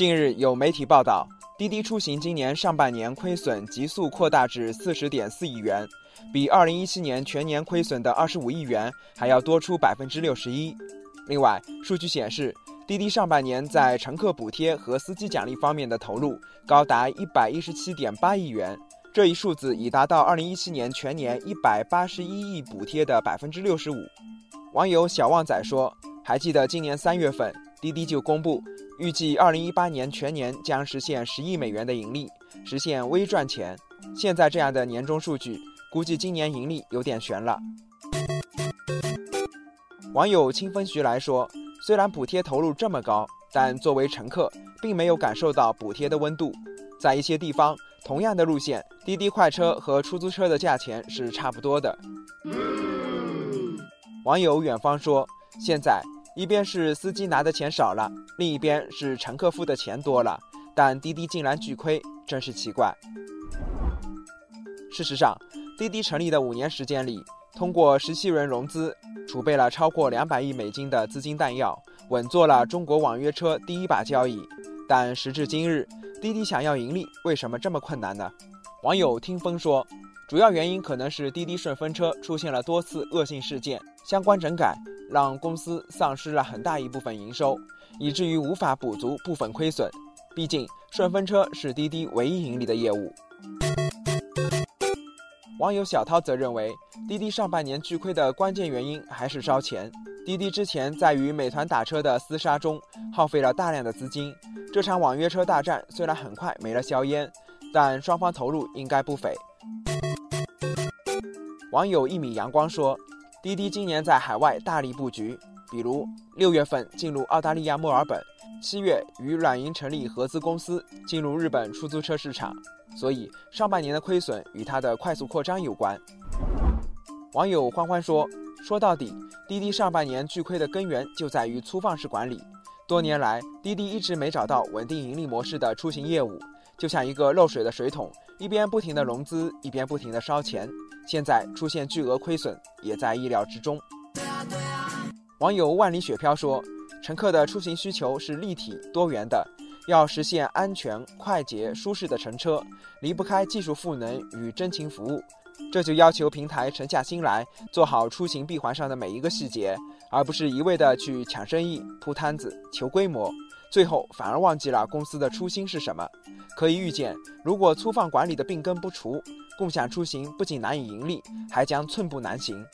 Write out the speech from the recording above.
近日有媒体报道，滴滴出行今年上半年亏损急速扩大至四十点四亿元，比二零一七年全年亏损的二十五亿元还要多出百分之六十一。另外，数据显示，滴滴上半年在乘客补贴和司机奖励方面的投入高达一百一十七点八亿元，这一数字已达到二零一七年全年一百八十一亿补贴的百分之六十五。网友小旺仔说：“还记得今年三月份，滴滴就公布。”预计二零一八年全年将实现十亿美元的盈利，实现微赚钱。现在这样的年终数据，估计今年盈利有点悬了。网友清风徐来说：“虽然补贴投入这么高，但作为乘客，并没有感受到补贴的温度。在一些地方，同样的路线，滴滴快车和出租车的价钱是差不多的。”网友远方说：“现在。”一边是司机拿的钱少了，另一边是乘客付的钱多了，但滴滴竟然巨亏，真是奇怪。事实上，滴滴成立的五年时间里，通过十七轮融资，储备了超过两百亿美金的资金弹药，稳坐了中国网约车第一把交椅。但时至今日，滴滴想要盈利，为什么这么困难呢？网友听风说，主要原因可能是滴滴顺风车出现了多次恶性事件，相关整改。让公司丧失了很大一部分营收，以至于无法补足部分亏损。毕竟顺风车是滴滴唯一盈利的业务。网友小涛则认为，滴滴上半年巨亏的关键原因还是烧钱。滴滴之前在与美团打车的厮杀中耗费了大量的资金，这场网约车大战虽然很快没了硝烟，但双方投入应该不菲。网友一米阳光说。滴滴今年在海外大力布局，比如六月份进入澳大利亚墨尔本，七月与软银成立合资公司进入日本出租车市场，所以上半年的亏损与它的快速扩张有关。网友欢欢说：“说到底，滴滴上半年巨亏的根源就在于粗放式管理。多年来，滴滴一直没找到稳定盈利模式的出行业务，就像一个漏水的水桶，一边不停的融资，一边不停的烧钱。”现在出现巨额亏损，也在意料之中。网友万里雪飘说：“乘客的出行需求是立体多元的，要实现安全、快捷、舒适的乘车，离不开技术赋能与真情服务。这就要求平台沉下心来，做好出行闭环上的每一个细节，而不是一味的去抢生意、铺摊子、求规模，最后反而忘记了公司的初心是什么。可以预见，如果粗放管理的病根不除，共享出行不仅难以盈利，还将寸步难行。